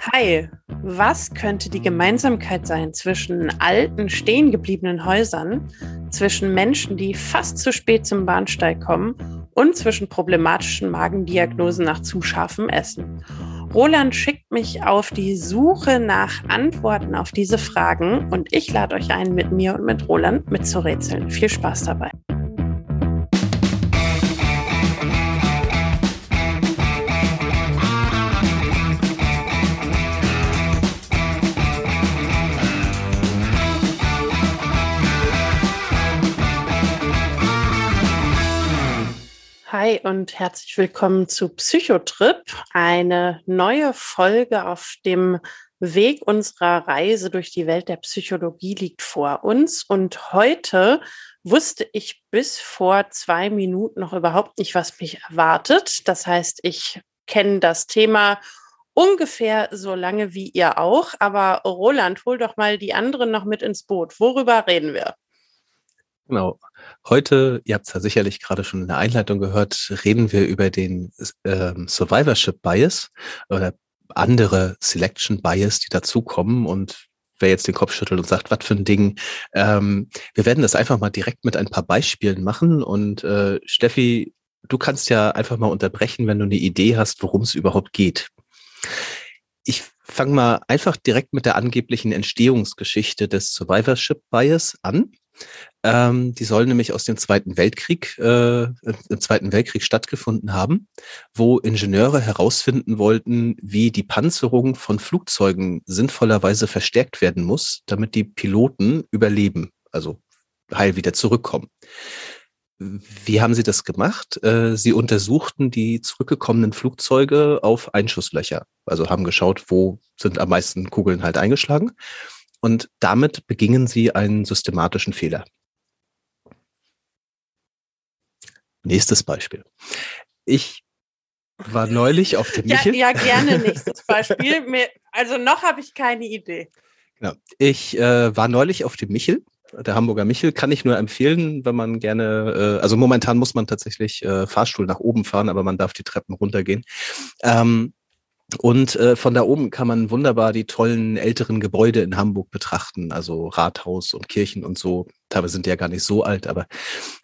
Hi, was könnte die Gemeinsamkeit sein zwischen alten, stehen gebliebenen Häusern, zwischen Menschen, die fast zu spät zum Bahnsteig kommen und zwischen problematischen Magendiagnosen nach zu scharfem Essen? Roland schickt mich auf die Suche nach Antworten auf diese Fragen und ich lade euch ein, mit mir und mit Roland mitzurätseln. Viel Spaß dabei. Hi und herzlich willkommen zu Psychotrip, eine neue Folge auf dem Weg unserer Reise durch die Welt der Psychologie liegt vor uns. Und heute wusste ich bis vor zwei Minuten noch überhaupt nicht, was mich erwartet. Das heißt, ich kenne das Thema ungefähr so lange wie ihr auch. Aber Roland, hol doch mal die anderen noch mit ins Boot. Worüber reden wir? Genau. Heute, ihr habt es ja sicherlich gerade schon in der Einleitung gehört, reden wir über den ähm, Survivorship Bias oder andere Selection Bias, die dazukommen und wer jetzt den Kopf schüttelt und sagt, was für ein Ding. Ähm, wir werden das einfach mal direkt mit ein paar Beispielen machen und äh, Steffi, du kannst ja einfach mal unterbrechen, wenn du eine Idee hast, worum es überhaupt geht. Ich fange mal einfach direkt mit der angeblichen Entstehungsgeschichte des Survivorship Bias an. Ähm, die sollen nämlich aus dem Zweiten Weltkrieg, äh, im Zweiten Weltkrieg stattgefunden haben, wo Ingenieure herausfinden wollten, wie die Panzerung von Flugzeugen sinnvollerweise verstärkt werden muss, damit die Piloten überleben, also heil wieder zurückkommen. Wie haben sie das gemacht? Äh, sie untersuchten die zurückgekommenen Flugzeuge auf Einschusslöcher. Also haben geschaut, wo sind am meisten Kugeln halt eingeschlagen. Und damit begingen sie einen systematischen Fehler. Nächstes Beispiel. Ich war neulich auf dem Michel. Ja, ja gerne nächstes Beispiel. also noch habe ich keine Idee. Genau. Ich äh, war neulich auf dem Michel. Der Hamburger Michel kann ich nur empfehlen, wenn man gerne, äh, also momentan muss man tatsächlich äh, Fahrstuhl nach oben fahren, aber man darf die Treppen runtergehen. Ähm, und äh, von da oben kann man wunderbar die tollen älteren Gebäude in Hamburg betrachten, also Rathaus und Kirchen und so. Teilweise sind die ja gar nicht so alt, aber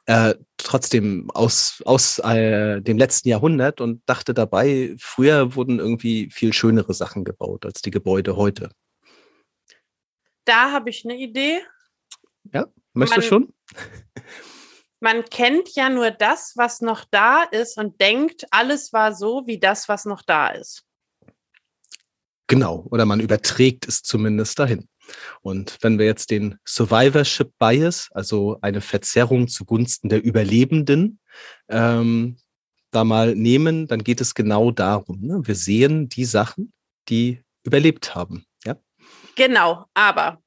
äh, trotzdem aus, aus äh, dem letzten Jahrhundert und dachte dabei, früher wurden irgendwie viel schönere Sachen gebaut als die Gebäude heute. Da habe ich eine Idee. Ja, möchtest du schon? Man kennt ja nur das, was noch da ist und denkt, alles war so wie das, was noch da ist. Genau, oder man überträgt es zumindest dahin. Und wenn wir jetzt den Survivorship Bias, also eine Verzerrung zugunsten der Überlebenden, ähm, da mal nehmen, dann geht es genau darum. Ne? Wir sehen die Sachen, die überlebt haben. Ja? Genau, aber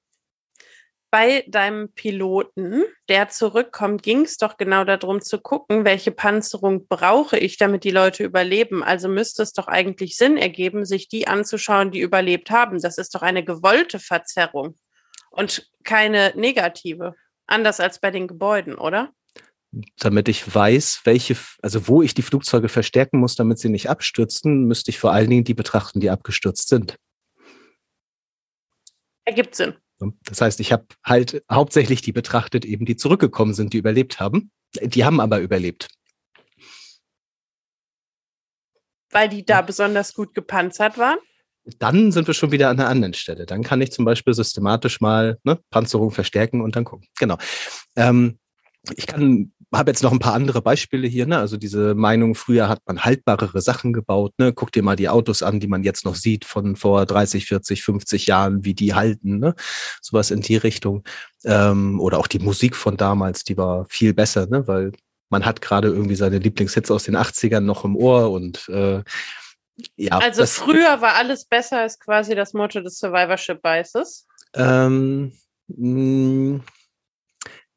bei deinem Piloten, der zurückkommt, ging es doch genau darum zu gucken, welche Panzerung brauche ich, damit die Leute überleben. Also müsste es doch eigentlich Sinn ergeben, sich die anzuschauen, die überlebt haben. Das ist doch eine gewollte Verzerrung und keine negative. Anders als bei den Gebäuden, oder? Damit ich weiß, welche, also wo ich die Flugzeuge verstärken muss, damit sie nicht abstürzen, müsste ich vor allen Dingen die betrachten, die abgestürzt sind. Ergibt Sinn. Das heißt, ich habe halt hauptsächlich die betrachtet, eben die zurückgekommen sind, die überlebt haben. Die haben aber überlebt. Weil die da besonders gut gepanzert waren? Dann sind wir schon wieder an einer anderen Stelle. Dann kann ich zum Beispiel systematisch mal ne, Panzerung verstärken und dann gucken. Genau. Ähm, ich kann habe jetzt noch ein paar andere Beispiele hier. Ne? Also diese Meinung, früher hat man haltbarere Sachen gebaut. Ne? Guck dir mal die Autos an, die man jetzt noch sieht von vor 30, 40, 50 Jahren, wie die halten. Ne? Sowas in die Richtung. Ähm, oder auch die Musik von damals, die war viel besser, ne? weil man hat gerade irgendwie seine Lieblingshits aus den 80ern noch im Ohr und äh, ja. Also früher war alles besser, ist quasi das Motto des Survivorship Biases. Ähm, mh,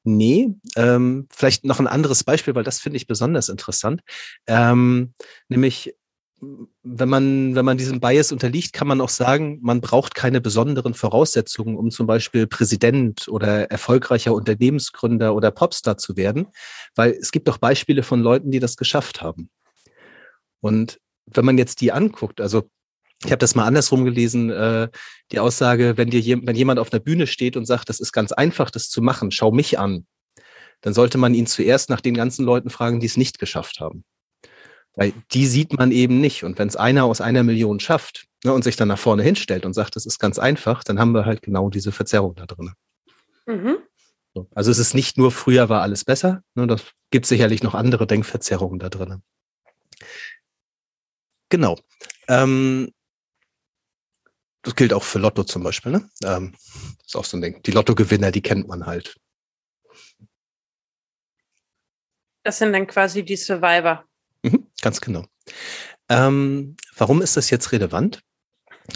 Nee, ähm, vielleicht noch ein anderes Beispiel, weil das finde ich besonders interessant. Ähm, nämlich, wenn man, wenn man diesem Bias unterliegt, kann man auch sagen, man braucht keine besonderen Voraussetzungen, um zum Beispiel Präsident oder erfolgreicher Unternehmensgründer oder Popstar zu werden, weil es gibt auch Beispiele von Leuten, die das geschafft haben. Und wenn man jetzt die anguckt, also ich habe das mal andersrum gelesen, äh, die Aussage, wenn dir je, wenn jemand auf einer Bühne steht und sagt, das ist ganz einfach, das zu machen, schau mich an, dann sollte man ihn zuerst nach den ganzen Leuten fragen, die es nicht geschafft haben. Weil die sieht man eben nicht. Und wenn es einer aus einer Million schafft ne, und sich dann nach vorne hinstellt und sagt, das ist ganz einfach, dann haben wir halt genau diese Verzerrung da drin. Mhm. Also es ist nicht nur früher war alles besser, ne, das gibt sicherlich noch andere Denkverzerrungen da drin. Genau. Ähm, das gilt auch für Lotto zum Beispiel. Ne? Ähm, ist auch so ein Ding. Die Lottogewinner, die kennt man halt. Das sind dann quasi die Survivor. Mhm, ganz genau. Ähm, warum ist das jetzt relevant?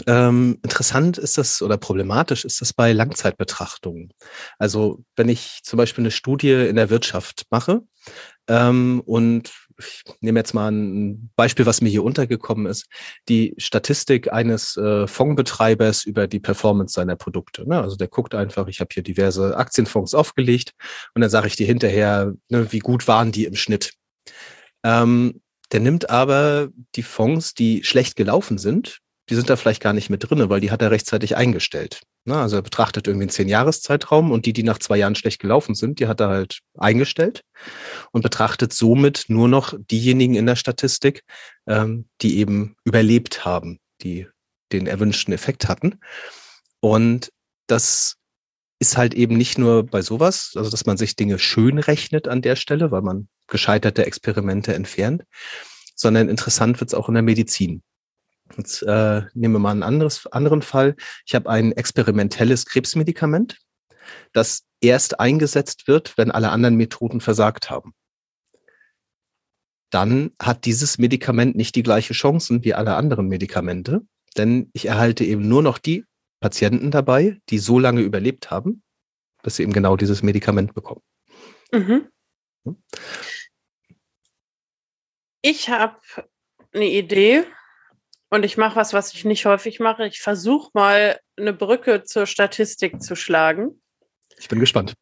Ähm, interessant ist das oder problematisch ist das bei Langzeitbetrachtungen. Also wenn ich zum Beispiel eine Studie in der Wirtschaft mache ähm, und ich nehme jetzt mal ein Beispiel, was mir hier untergekommen ist, die Statistik eines äh, Fondsbetreibers über die Performance seiner Produkte. Ne? Also der guckt einfach, ich habe hier diverse Aktienfonds aufgelegt und dann sage ich dir hinterher, ne, wie gut waren die im Schnitt. Ähm, der nimmt aber die Fonds, die schlecht gelaufen sind, die sind da vielleicht gar nicht mit drinne, weil die hat er rechtzeitig eingestellt. Na, also er betrachtet irgendwie einen Zehn-Jahres-Zeitraum und die, die nach zwei Jahren schlecht gelaufen sind, die hat er halt eingestellt und betrachtet somit nur noch diejenigen in der Statistik, ähm, die eben überlebt haben, die den erwünschten Effekt hatten. Und das ist halt eben nicht nur bei sowas, also dass man sich Dinge schön rechnet an der Stelle, weil man gescheiterte Experimente entfernt, sondern interessant wird es auch in der Medizin. Jetzt äh, nehmen wir mal einen anderes, anderen Fall. Ich habe ein experimentelles Krebsmedikament, das erst eingesetzt wird, wenn alle anderen Methoden versagt haben. Dann hat dieses Medikament nicht die gleiche Chancen wie alle anderen Medikamente, denn ich erhalte eben nur noch die Patienten dabei, die so lange überlebt haben, dass sie eben genau dieses Medikament bekommen. Mhm. Ich habe eine Idee, und ich mache was, was ich nicht häufig mache. Ich versuche mal eine Brücke zur Statistik zu schlagen. Ich bin gespannt.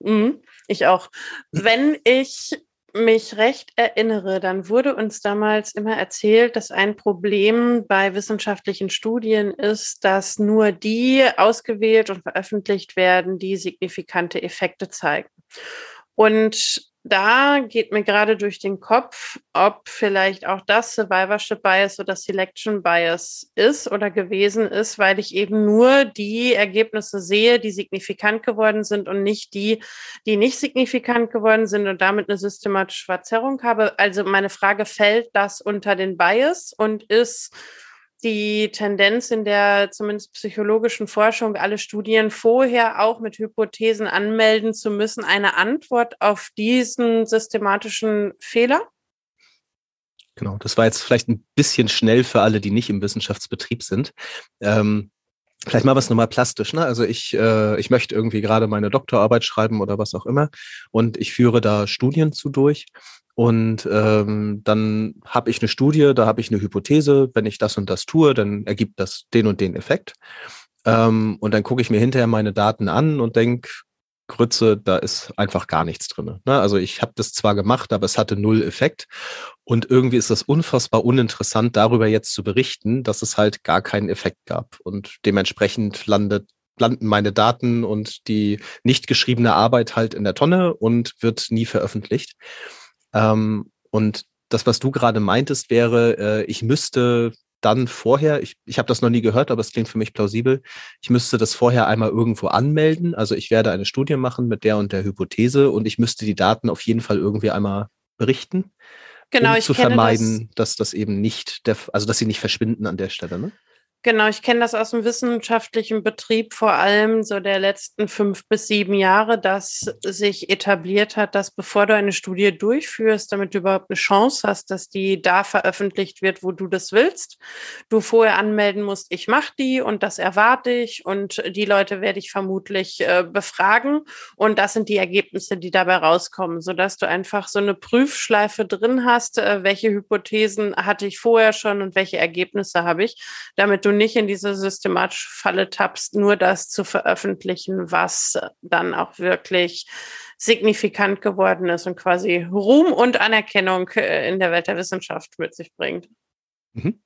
Mhm, ich auch. Wenn ich mich recht erinnere, dann wurde uns damals immer erzählt, dass ein Problem bei wissenschaftlichen Studien ist, dass nur die ausgewählt und veröffentlicht werden, die signifikante Effekte zeigen. Und da geht mir gerade durch den Kopf, ob vielleicht auch das Survivorship Bias oder Selection Bias ist oder gewesen ist, weil ich eben nur die Ergebnisse sehe, die signifikant geworden sind und nicht die, die nicht signifikant geworden sind und damit eine systematische Verzerrung habe. Also meine Frage, fällt das unter den Bias und ist die Tendenz in der zumindest psychologischen Forschung, alle Studien vorher auch mit Hypothesen anmelden zu müssen, eine Antwort auf diesen systematischen Fehler? Genau, das war jetzt vielleicht ein bisschen schnell für alle, die nicht im Wissenschaftsbetrieb sind. Ähm, vielleicht mal was nochmal plastisch. Ne? Also ich, äh, ich möchte irgendwie gerade meine Doktorarbeit schreiben oder was auch immer und ich führe da Studien zu durch und ähm, dann habe ich eine Studie, da habe ich eine Hypothese, wenn ich das und das tue, dann ergibt das den und den Effekt. Ähm, und dann gucke ich mir hinterher meine Daten an und denke, Grütze, da ist einfach gar nichts drin. Ne? Also ich habe das zwar gemacht, aber es hatte null Effekt. Und irgendwie ist das unfassbar uninteressant, darüber jetzt zu berichten, dass es halt gar keinen Effekt gab. Und dementsprechend landet landen meine Daten und die nicht geschriebene Arbeit halt in der Tonne und wird nie veröffentlicht. Ähm, und das, was du gerade meintest, wäre, äh, ich müsste dann vorher, ich, ich habe das noch nie gehört, aber es klingt für mich plausibel, ich müsste das vorher einmal irgendwo anmelden. Also ich werde eine Studie machen mit der und der Hypothese und ich müsste die Daten auf jeden Fall irgendwie einmal berichten. Genau, um ich zu vermeiden, das. dass das eben nicht, der, also dass sie nicht verschwinden an der Stelle. Ne? Genau, ich kenne das aus dem wissenschaftlichen Betrieb vor allem so der letzten fünf bis sieben Jahre, dass sich etabliert hat, dass bevor du eine Studie durchführst, damit du überhaupt eine Chance hast, dass die da veröffentlicht wird, wo du das willst, du vorher anmelden musst, ich mache die und das erwarte ich und die Leute werde ich vermutlich äh, befragen. Und das sind die Ergebnisse, die dabei rauskommen, sodass du einfach so eine Prüfschleife drin hast, äh, welche Hypothesen hatte ich vorher schon und welche Ergebnisse habe ich, damit du nicht in diese systematische Falle tappst, nur das zu veröffentlichen, was dann auch wirklich signifikant geworden ist und quasi Ruhm und Anerkennung äh, in der Welt der Wissenschaft mit sich bringt. Mhm.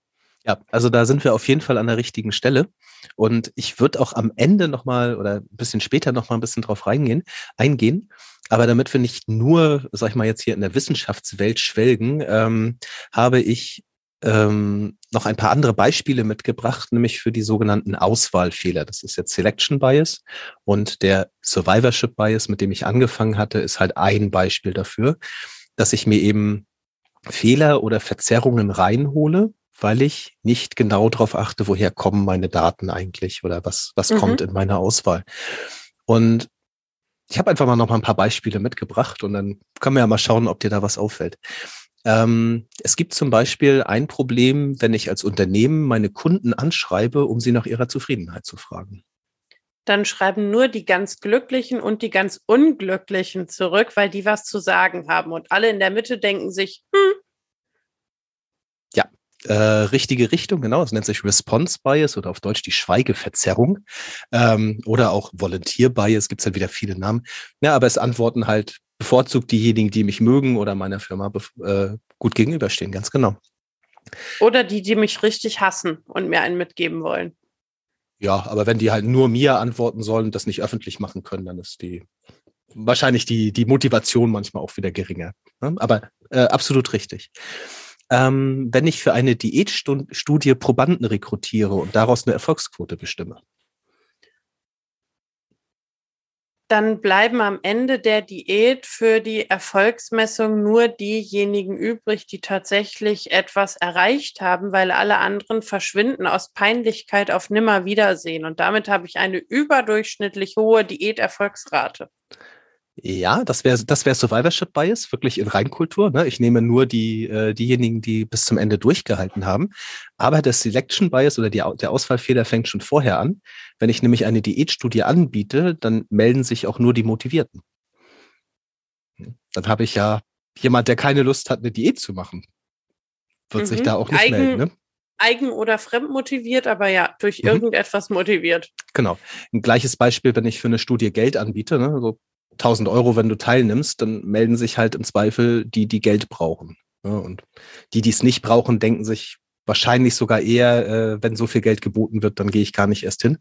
Ja, also da sind wir auf jeden Fall an der richtigen Stelle. Und ich würde auch am Ende nochmal oder ein bisschen später nochmal ein bisschen drauf reingehen, eingehen. Aber damit wir nicht nur, sag ich mal, jetzt hier in der Wissenschaftswelt schwelgen, ähm, habe ich ähm, noch ein paar andere Beispiele mitgebracht, nämlich für die sogenannten Auswahlfehler. Das ist jetzt Selection Bias und der Survivorship Bias, mit dem ich angefangen hatte, ist halt ein Beispiel dafür, dass ich mir eben Fehler oder Verzerrungen reinhole, weil ich nicht genau darauf achte, woher kommen meine Daten eigentlich oder was, was mhm. kommt in meiner Auswahl. Und ich habe einfach mal noch mal ein paar Beispiele mitgebracht und dann können wir ja mal schauen, ob dir da was auffällt. Ähm, es gibt zum Beispiel ein Problem, wenn ich als Unternehmen meine Kunden anschreibe, um sie nach ihrer Zufriedenheit zu fragen. Dann schreiben nur die ganz Glücklichen und die ganz Unglücklichen zurück, weil die was zu sagen haben. Und alle in der Mitte denken sich, hm. Ja, äh, richtige Richtung, genau. Es nennt sich Response Bias oder auf Deutsch die Schweigeverzerrung. Ähm, oder auch Volunteer Bias, gibt es halt wieder viele Namen. Ja, aber es antworten halt bevorzugt diejenigen, die mich mögen oder meiner Firma äh, gut gegenüberstehen, ganz genau. Oder die, die mich richtig hassen und mir einen mitgeben wollen. Ja, aber wenn die halt nur mir antworten sollen und das nicht öffentlich machen können, dann ist die wahrscheinlich die, die Motivation manchmal auch wieder geringer. Ne? Aber äh, absolut richtig. Ähm, wenn ich für eine Diätstudie Probanden rekrutiere und daraus eine Erfolgsquote bestimme, dann bleiben am Ende der Diät für die Erfolgsmessung nur diejenigen übrig, die tatsächlich etwas erreicht haben, weil alle anderen verschwinden aus Peinlichkeit auf Nimmerwiedersehen. Und damit habe ich eine überdurchschnittlich hohe Diäterfolgsrate. Ja, das wäre das wäre Survivorship Bias, wirklich in Reinkultur. Ne? Ich nehme nur die, äh, diejenigen, die bis zum Ende durchgehalten haben. Aber der Selection Bias oder die, der Auswahlfehler fängt schon vorher an. Wenn ich nämlich eine Diätstudie anbiete, dann melden sich auch nur die Motivierten. Dann habe ich ja jemand, der keine Lust hat, eine Diät zu machen. Wird mhm. sich da auch nicht Eigen, melden. Ne? Eigen- oder fremdmotiviert, aber ja, durch mhm. irgendetwas motiviert. Genau. Ein gleiches Beispiel, wenn ich für eine Studie Geld anbiete, ne? so 1000 Euro, wenn du teilnimmst, dann melden sich halt im Zweifel die, die Geld brauchen. Und die, die es nicht brauchen, denken sich wahrscheinlich sogar eher, äh, wenn so viel Geld geboten wird, dann gehe ich gar nicht erst hin.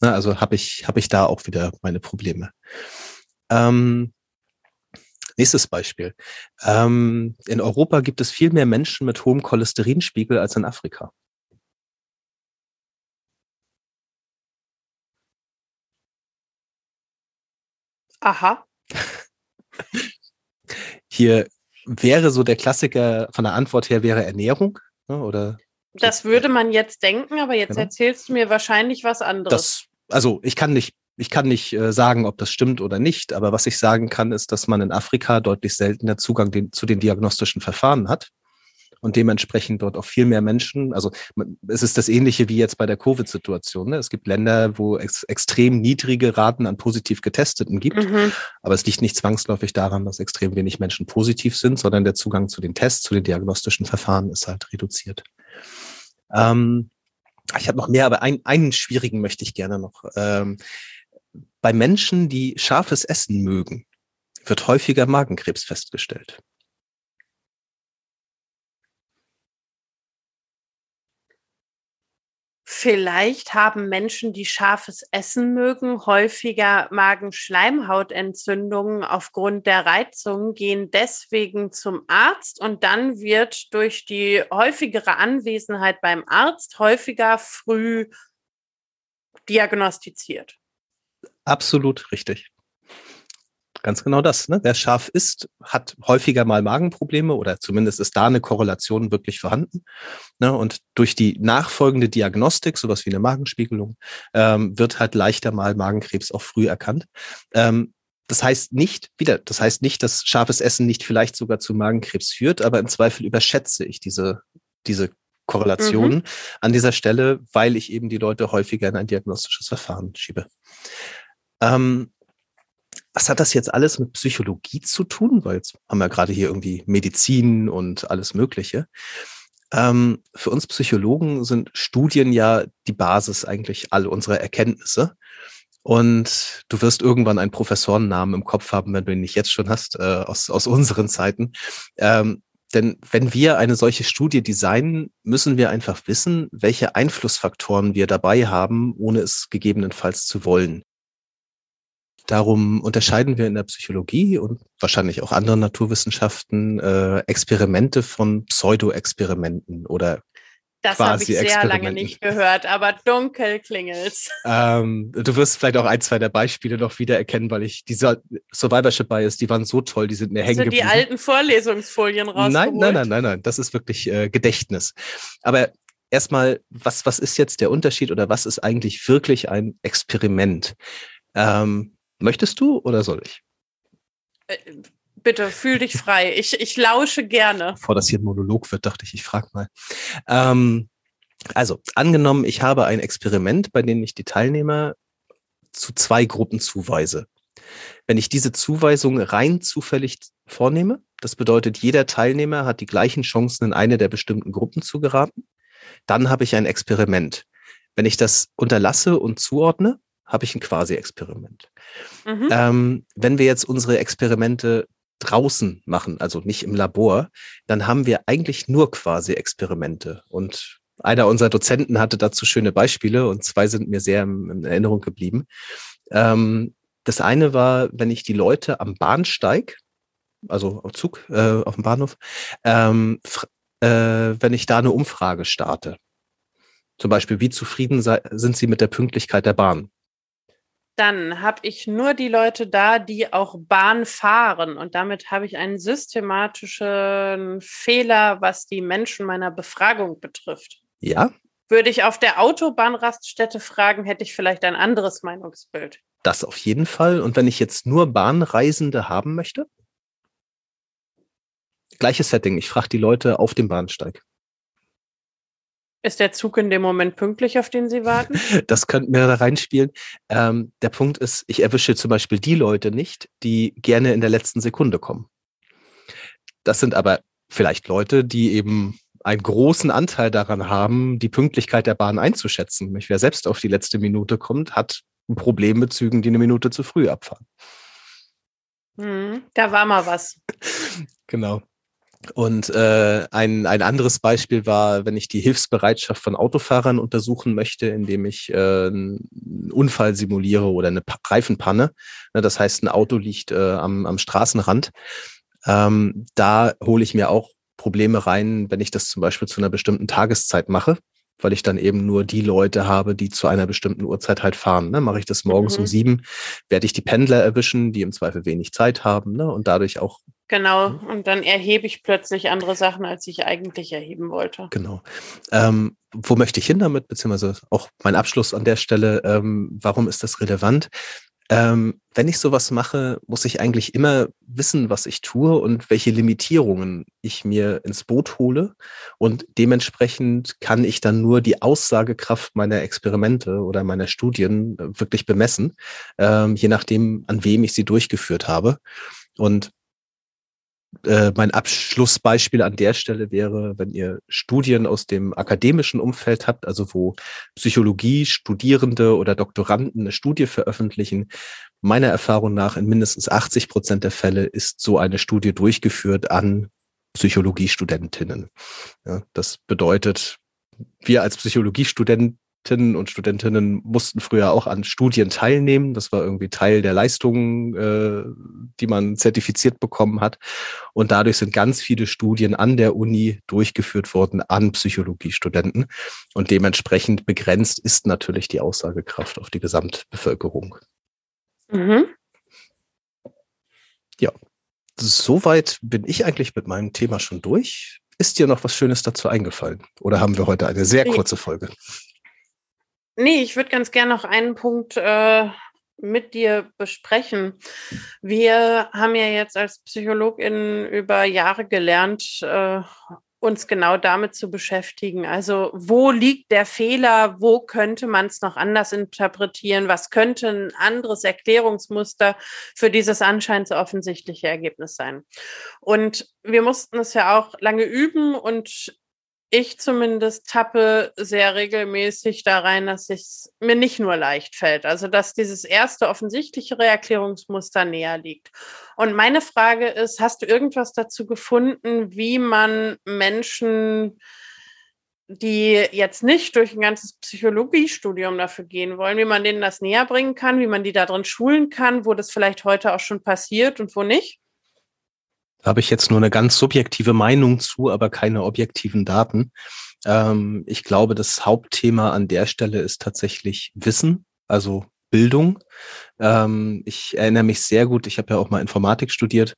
Also habe ich, hab ich da auch wieder meine Probleme. Ähm, nächstes Beispiel. Ähm, in Europa gibt es viel mehr Menschen mit hohem Cholesterinspiegel als in Afrika. Aha. Hier wäre so der Klassiker von der Antwort her wäre Ernährung ne, oder das würde man jetzt denken, aber jetzt genau. erzählst du mir wahrscheinlich was anderes. Das, also ich kann nicht, ich kann nicht äh, sagen, ob das stimmt oder nicht, aber was ich sagen kann, ist, dass man in Afrika deutlich seltener Zugang den, zu den diagnostischen Verfahren hat und dementsprechend dort auch viel mehr Menschen, also es ist das ähnliche wie jetzt bei der Covid-Situation. Ne? Es gibt Länder, wo es extrem niedrige Raten an positiv Getesteten gibt, mhm. aber es liegt nicht zwangsläufig daran, dass extrem wenig Menschen positiv sind, sondern der Zugang zu den Tests, zu den diagnostischen Verfahren ist halt reduziert. Ähm, ich habe noch mehr, aber ein, einen schwierigen möchte ich gerne noch. Ähm, bei Menschen, die scharfes Essen mögen, wird häufiger Magenkrebs festgestellt. Vielleicht haben Menschen, die scharfes Essen mögen, häufiger Magenschleimhautentzündungen aufgrund der Reizung, gehen deswegen zum Arzt und dann wird durch die häufigere Anwesenheit beim Arzt häufiger früh diagnostiziert. Absolut richtig. Ganz genau das. Ne? Wer scharf isst, hat häufiger mal Magenprobleme oder zumindest ist da eine Korrelation wirklich vorhanden. Ne? Und durch die nachfolgende Diagnostik, sowas wie eine Magenspiegelung, ähm, wird halt leichter mal Magenkrebs auch früh erkannt. Ähm, das heißt nicht, wieder, das heißt nicht, dass scharfes Essen nicht vielleicht sogar zu Magenkrebs führt, aber im Zweifel überschätze ich diese, diese Korrelation mhm. an dieser Stelle, weil ich eben die Leute häufiger in ein diagnostisches Verfahren schiebe. Ähm, was hat das jetzt alles mit Psychologie zu tun? Weil jetzt haben wir gerade hier irgendwie Medizin und alles Mögliche. Ähm, für uns Psychologen sind Studien ja die Basis eigentlich all unserer Erkenntnisse. Und du wirst irgendwann einen Professorennamen im Kopf haben, wenn du ihn nicht jetzt schon hast, äh, aus, aus unseren Zeiten. Ähm, denn wenn wir eine solche Studie designen, müssen wir einfach wissen, welche Einflussfaktoren wir dabei haben, ohne es gegebenenfalls zu wollen. Darum unterscheiden wir in der Psychologie und wahrscheinlich auch anderen Naturwissenschaften äh, Experimente von Pseudo-Experimenten oder das habe ich sehr lange nicht gehört, aber dunkel klingelt's. Ähm, du wirst vielleicht auch ein, zwei der Beispiele noch wiedererkennen, weil ich diese Survivorship Bias, die waren so toll, die sind mir hängen geblieben. die alten Vorlesungsfolien raus. Nein, nein, nein, nein, nein, das ist wirklich äh, Gedächtnis. Aber erstmal, was, was ist jetzt der Unterschied oder was ist eigentlich wirklich ein Experiment? Ähm, möchtest du oder soll ich? Äh, Bitte, fühl dich frei. Ich, ich lausche gerne. Bevor das hier ein Monolog wird, dachte ich, ich frage mal. Ähm, also, angenommen, ich habe ein Experiment, bei dem ich die Teilnehmer zu zwei Gruppen zuweise. Wenn ich diese Zuweisung rein zufällig vornehme, das bedeutet, jeder Teilnehmer hat die gleichen Chancen, in eine der bestimmten Gruppen zu geraten, dann habe ich ein Experiment. Wenn ich das unterlasse und zuordne, habe ich ein Quasi-Experiment. Mhm. Ähm, wenn wir jetzt unsere Experimente draußen machen, also nicht im Labor, dann haben wir eigentlich nur quasi Experimente. Und einer unserer Dozenten hatte dazu schöne Beispiele und zwei sind mir sehr in Erinnerung geblieben. Ähm, das eine war, wenn ich die Leute am Bahnsteig, also auf Zug, äh, auf dem Bahnhof, ähm, äh, wenn ich da eine Umfrage starte. Zum Beispiel, wie zufrieden sind Sie mit der Pünktlichkeit der Bahn? Dann habe ich nur die Leute da, die auch Bahn fahren. Und damit habe ich einen systematischen Fehler, was die Menschen meiner Befragung betrifft. Ja. Würde ich auf der Autobahnraststätte fragen, hätte ich vielleicht ein anderes Meinungsbild. Das auf jeden Fall. Und wenn ich jetzt nur Bahnreisende haben möchte? Gleiches Setting. Ich frage die Leute auf dem Bahnsteig. Ist der Zug in dem Moment pünktlich, auf den Sie warten? Das könnten wir da reinspielen. Ähm, der Punkt ist, ich erwische zum Beispiel die Leute nicht, die gerne in der letzten Sekunde kommen. Das sind aber vielleicht Leute, die eben einen großen Anteil daran haben, die Pünktlichkeit der Bahn einzuschätzen. Wer selbst auf die letzte Minute kommt, hat ein Problem mit Zügen, die eine Minute zu früh abfahren. Hm, da war mal was. Genau. Und äh, ein, ein anderes Beispiel war, wenn ich die Hilfsbereitschaft von Autofahrern untersuchen möchte, indem ich äh, einen Unfall simuliere oder eine Reifenpanne. Ne, das heißt, ein Auto liegt äh, am, am Straßenrand. Ähm, da hole ich mir auch Probleme rein, wenn ich das zum Beispiel zu einer bestimmten Tageszeit mache weil ich dann eben nur die Leute habe, die zu einer bestimmten Uhrzeit halt fahren. Ne? Mache ich das morgens mhm. um sieben, werde ich die Pendler erwischen, die im Zweifel wenig Zeit haben ne? und dadurch auch. Genau, mhm. und dann erhebe ich plötzlich andere Sachen, als ich eigentlich erheben wollte. Genau. Ähm, wo möchte ich hin damit, beziehungsweise auch mein Abschluss an der Stelle, ähm, warum ist das relevant? Ähm, wenn ich sowas mache, muss ich eigentlich immer wissen, was ich tue und welche Limitierungen ich mir ins Boot hole. Und dementsprechend kann ich dann nur die Aussagekraft meiner Experimente oder meiner Studien äh, wirklich bemessen, ähm, je nachdem, an wem ich sie durchgeführt habe. Und äh, mein Abschlussbeispiel an der Stelle wäre, wenn ihr Studien aus dem akademischen Umfeld habt, also wo Psychologie, Studierende oder Doktoranden eine Studie veröffentlichen. Meiner Erfahrung nach in mindestens 80 Prozent der Fälle ist so eine Studie durchgeführt an Psychologiestudentinnen. Ja, das bedeutet, wir als Psychologiestudenten Studentinnen und Studentinnen mussten früher auch an Studien teilnehmen. Das war irgendwie Teil der Leistungen, äh, die man zertifiziert bekommen hat. Und dadurch sind ganz viele Studien an der Uni durchgeführt worden an Psychologiestudenten. Und dementsprechend begrenzt ist natürlich die Aussagekraft auf die Gesamtbevölkerung. Mhm. Ja, soweit bin ich eigentlich mit meinem Thema schon durch. Ist dir noch was Schönes dazu eingefallen? Oder haben wir heute eine sehr kurze Folge? Nee, ich würde ganz gerne noch einen Punkt äh, mit dir besprechen. Wir haben ja jetzt als Psychologin über Jahre gelernt, äh, uns genau damit zu beschäftigen. Also wo liegt der Fehler? Wo könnte man es noch anders interpretieren? Was könnte ein anderes Erklärungsmuster für dieses anscheinend so offensichtliche Ergebnis sein? Und wir mussten es ja auch lange üben und ich zumindest tappe sehr regelmäßig da rein, dass es mir nicht nur leicht fällt. Also, dass dieses erste offensichtlichere Erklärungsmuster näher liegt. Und meine Frage ist, hast du irgendwas dazu gefunden, wie man Menschen, die jetzt nicht durch ein ganzes Psychologiestudium dafür gehen wollen, wie man denen das näher bringen kann, wie man die darin schulen kann, wo das vielleicht heute auch schon passiert und wo nicht? Habe ich jetzt nur eine ganz subjektive Meinung zu, aber keine objektiven Daten. Ähm, ich glaube, das Hauptthema an der Stelle ist tatsächlich Wissen, also Bildung. Ähm, ich erinnere mich sehr gut, ich habe ja auch mal Informatik studiert.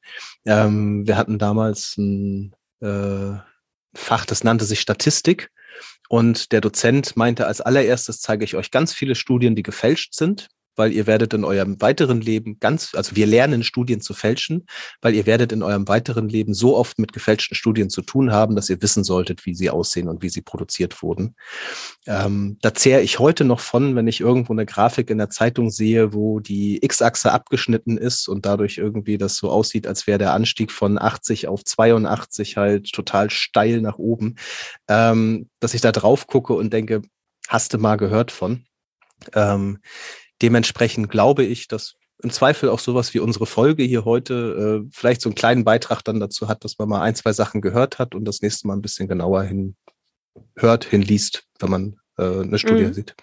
Ähm, wir hatten damals ein äh, Fach, das nannte sich Statistik. Und der Dozent meinte, als allererstes zeige ich euch ganz viele Studien, die gefälscht sind weil ihr werdet in eurem weiteren Leben ganz, also wir lernen Studien zu fälschen, weil ihr werdet in eurem weiteren Leben so oft mit gefälschten Studien zu tun haben, dass ihr wissen solltet, wie sie aussehen und wie sie produziert wurden. Ähm, da zehre ich heute noch von, wenn ich irgendwo eine Grafik in der Zeitung sehe, wo die X-Achse abgeschnitten ist und dadurch irgendwie das so aussieht, als wäre der Anstieg von 80 auf 82 halt total steil nach oben, ähm, dass ich da drauf gucke und denke, hast du mal gehört von? Ähm, dementsprechend glaube ich, dass im Zweifel auch sowas wie unsere Folge hier heute äh, vielleicht so einen kleinen Beitrag dann dazu hat, dass man mal ein, zwei Sachen gehört hat und das nächste Mal ein bisschen genauer hinhört, hinliest, wenn man äh, eine Studie mhm. sieht.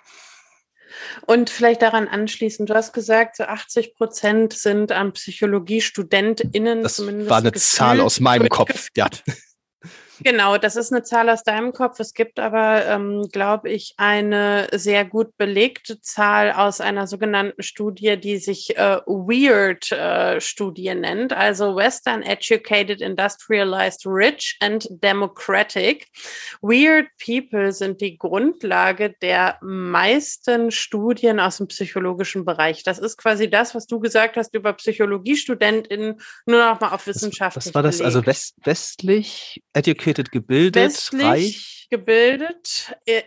Und vielleicht daran anschließend, du hast gesagt, so 80 Prozent sind an PsychologiestudentInnen das zumindest. Das war eine Zahl aus meinem Kopf, ja. Genau, das ist eine Zahl aus deinem Kopf. Es gibt aber, ähm, glaube ich, eine sehr gut belegte Zahl aus einer sogenannten Studie, die sich äh, WEIRD-Studie äh, nennt, also Western Educated, Industrialized, Rich and Democratic. Weird People sind die Grundlage der meisten Studien aus dem psychologischen Bereich. Das ist quasi das, was du gesagt hast über PsychologiestudentInnen, nur noch mal auf Wissenschaft. Das war das, also west westlich educated educated, gebildet, Westlich reich. gebildet, äh,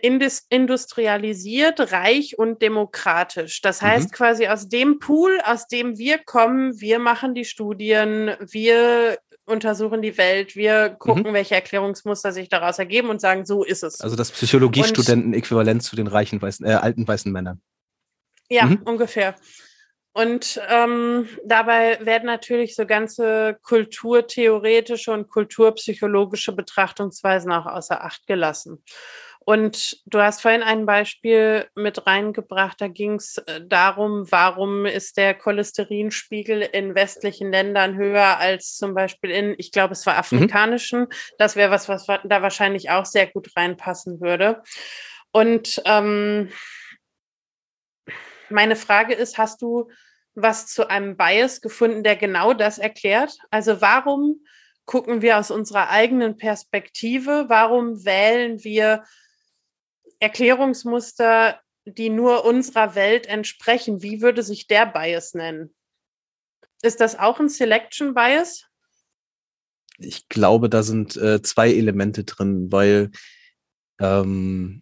industrialisiert, reich und demokratisch. Das heißt mhm. quasi aus dem Pool, aus dem wir kommen, wir machen die Studien, wir untersuchen die Welt, wir gucken, mhm. welche Erklärungsmuster sich daraus ergeben und sagen, so ist es. Also das Psychologiestudenten-Äquivalent zu den reichen weißen, äh, alten weißen Männern. Ja, mhm. ungefähr. Und ähm, dabei werden natürlich so ganze kulturtheoretische und kulturpsychologische Betrachtungsweisen auch außer Acht gelassen. Und du hast vorhin ein Beispiel mit reingebracht, da ging es äh, darum, warum ist der Cholesterinspiegel in westlichen Ländern höher als zum Beispiel in, ich glaube, es war mhm. afrikanischen. Mhm. Das wäre was, was da wahrscheinlich auch sehr gut reinpassen würde. Und ähm, meine Frage ist, hast du was zu einem Bias gefunden, der genau das erklärt? Also warum gucken wir aus unserer eigenen Perspektive? Warum wählen wir Erklärungsmuster, die nur unserer Welt entsprechen? Wie würde sich der Bias nennen? Ist das auch ein Selection Bias? Ich glaube, da sind äh, zwei Elemente drin, weil ähm,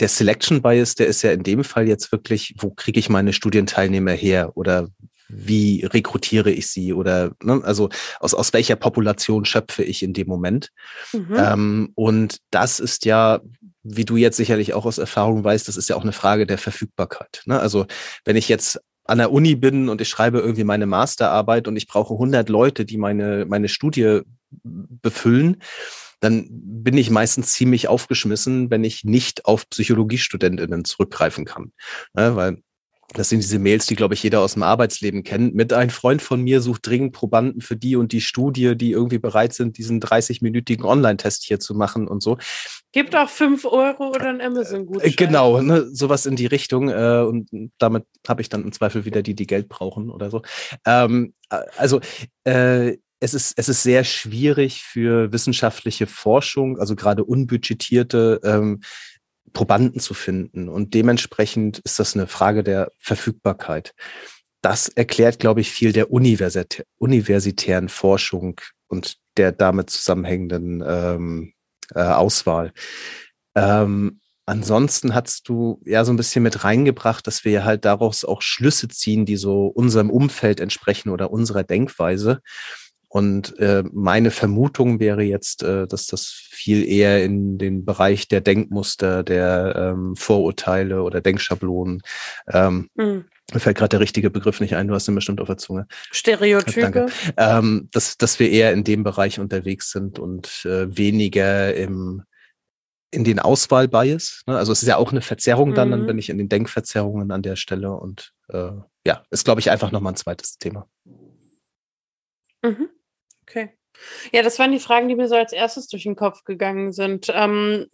der Selection Bias, der ist ja in dem Fall jetzt wirklich, wo kriege ich meine Studienteilnehmer her oder wie rekrutiere ich sie oder ne, also aus, aus welcher Population schöpfe ich in dem Moment. Mhm. Ähm, und das ist ja, wie du jetzt sicherlich auch aus Erfahrung weißt, das ist ja auch eine Frage der Verfügbarkeit. Ne? Also wenn ich jetzt an der Uni bin und ich schreibe irgendwie meine Masterarbeit und ich brauche 100 Leute, die meine, meine Studie befüllen, dann bin ich meistens ziemlich aufgeschmissen, wenn ich nicht auf Psychologiestudentinnen zurückgreifen kann. Ne, weil das sind diese Mails, die, glaube ich, jeder aus dem Arbeitsleben kennt. Mit ein Freund von mir sucht dringend Probanden für die und die Studie, die irgendwie bereit sind, diesen 30-minütigen Online-Test hier zu machen und so. Gibt auch fünf Euro oder ein Amazon-Gutschein. Äh, genau, ne, sowas in die Richtung. Äh, und damit habe ich dann im Zweifel wieder die, die Geld brauchen oder so. Ähm, also äh, es ist, es ist sehr schwierig für wissenschaftliche Forschung, also gerade unbudgetierte ähm, Probanden zu finden. Und dementsprechend ist das eine Frage der Verfügbarkeit. Das erklärt, glaube ich, viel der universitä universitären Forschung und der damit zusammenhängenden ähm, äh, Auswahl. Ähm, ansonsten hast du ja so ein bisschen mit reingebracht, dass wir halt daraus auch Schlüsse ziehen, die so unserem Umfeld entsprechen oder unserer Denkweise. Und äh, meine Vermutung wäre jetzt, äh, dass das viel eher in den Bereich der Denkmuster, der ähm, Vorurteile oder Denkschablonen ähm, mhm. Mir fällt gerade der richtige Begriff nicht ein, du hast ihn bestimmt auf der Zunge. Stereotype. Danke. Ähm, dass, dass wir eher in dem Bereich unterwegs sind und äh, weniger im, in den Auswahl-Bias. Ne? Also es ist ja auch eine Verzerrung dann, mhm. dann bin ich in den Denkverzerrungen an der Stelle und äh, ja, ist, glaube ich, einfach nochmal ein zweites Thema. Mhm. Ja, das waren die Fragen, die mir so als erstes durch den Kopf gegangen sind. Ähm,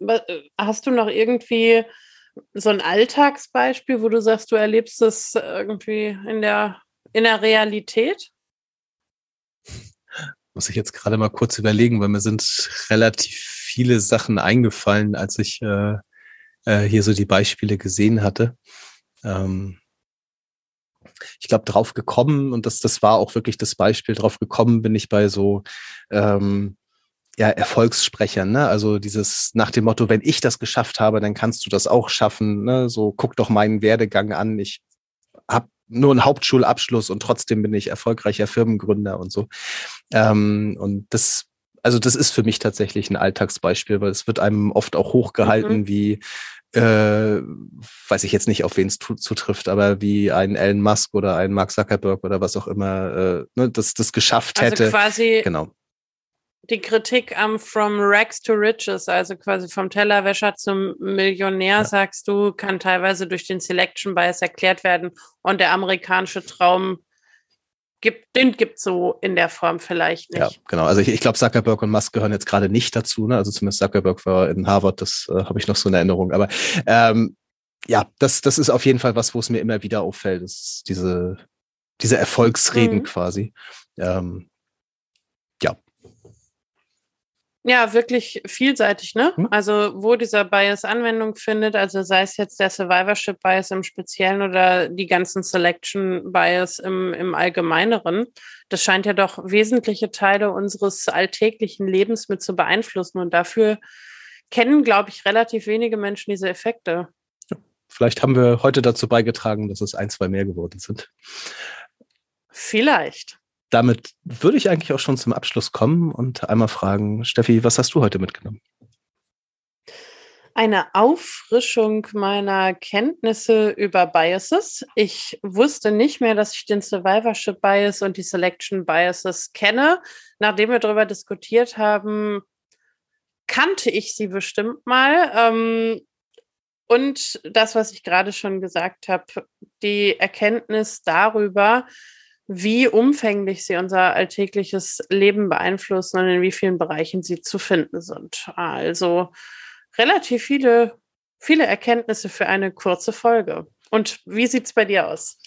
hast du noch irgendwie so ein Alltagsbeispiel, wo du sagst, du erlebst es irgendwie in der, in der Realität? Muss ich jetzt gerade mal kurz überlegen, weil mir sind relativ viele Sachen eingefallen, als ich äh, äh, hier so die Beispiele gesehen hatte. Ähm, ich glaube, drauf gekommen, und das, das war auch wirklich das Beispiel, drauf gekommen bin ich bei so ähm, ja, Erfolgssprechern, ne? Also dieses nach dem Motto, wenn ich das geschafft habe, dann kannst du das auch schaffen. Ne? So guck doch meinen Werdegang an. Ich habe nur einen Hauptschulabschluss und trotzdem bin ich erfolgreicher Firmengründer und so. Ähm, und das, also das ist für mich tatsächlich ein Alltagsbeispiel, weil es wird einem oft auch hochgehalten mhm. wie äh, weiß ich jetzt nicht, auf wen es zutrifft, aber wie ein Elon Musk oder ein Mark Zuckerberg oder was auch immer, äh, ne, das, das geschafft also hätte. Quasi genau die Kritik am From Rags to Riches, also quasi vom Tellerwäscher zum Millionär, ja. sagst du, kann teilweise durch den Selection Bias erklärt werden. Und der amerikanische Traum gibt, den gibt so in der Form vielleicht nicht. Ja, genau. Also ich, ich glaube, Zuckerberg und Musk gehören jetzt gerade nicht dazu. Ne? Also zumindest Zuckerberg war in Harvard, das äh, habe ich noch so in Erinnerung. Aber ähm, ja, das, das ist auf jeden Fall was, wo es mir immer wieder auffällt. Ist diese, diese Erfolgsreden mhm. quasi. Ähm, Ja, wirklich vielseitig, ne? Hm? Also, wo dieser Bias Anwendung findet, also sei es jetzt der Survivorship Bias im Speziellen oder die ganzen Selection Bias im, im Allgemeineren, das scheint ja doch wesentliche Teile unseres alltäglichen Lebens mit zu beeinflussen. Und dafür kennen, glaube ich, relativ wenige Menschen diese Effekte. Vielleicht haben wir heute dazu beigetragen, dass es ein, zwei mehr geworden sind. Vielleicht damit würde ich eigentlich auch schon zum Abschluss kommen und einmal fragen, Steffi, was hast du heute mitgenommen? Eine Auffrischung meiner Kenntnisse über Biases. Ich wusste nicht mehr, dass ich den Survivorship Bias und die Selection Biases kenne. Nachdem wir darüber diskutiert haben, kannte ich sie bestimmt mal. Ähm, und das, was ich gerade schon gesagt habe, die Erkenntnis darüber, wie umfänglich sie unser alltägliches Leben beeinflussen und in wie vielen Bereichen sie zu finden sind. Also relativ viele, viele Erkenntnisse für eine kurze Folge. Und wie sieht es bei dir aus?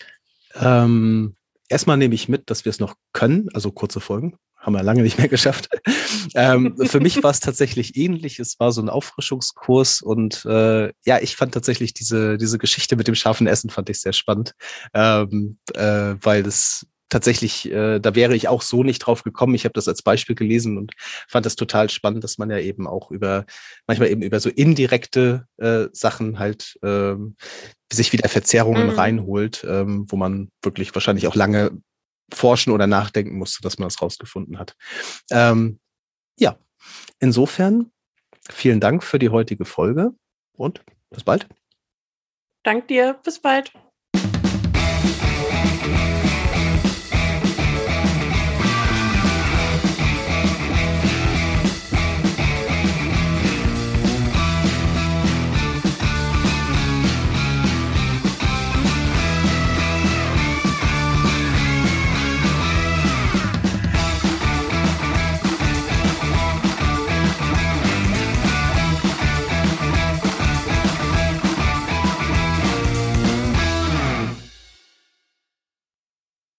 Ähm, erstmal nehme ich mit, dass wir es noch können, also kurze Folgen. Haben wir lange nicht mehr geschafft. ähm, für mich war es tatsächlich ähnlich. Es war so ein Auffrischungskurs und äh, ja, ich fand tatsächlich diese, diese Geschichte mit dem scharfen Essen fand ich sehr spannend, ähm, äh, weil es tatsächlich, äh, da wäre ich auch so nicht drauf gekommen. Ich habe das als Beispiel gelesen und fand das total spannend, dass man ja eben auch über, manchmal eben über so indirekte äh, Sachen halt ähm, sich wieder Verzerrungen mhm. reinholt, ähm, wo man wirklich wahrscheinlich auch lange forschen oder nachdenken musste, dass man das rausgefunden hat. Ähm, ja, insofern vielen Dank für die heutige Folge und bis bald. Dank dir, bis bald.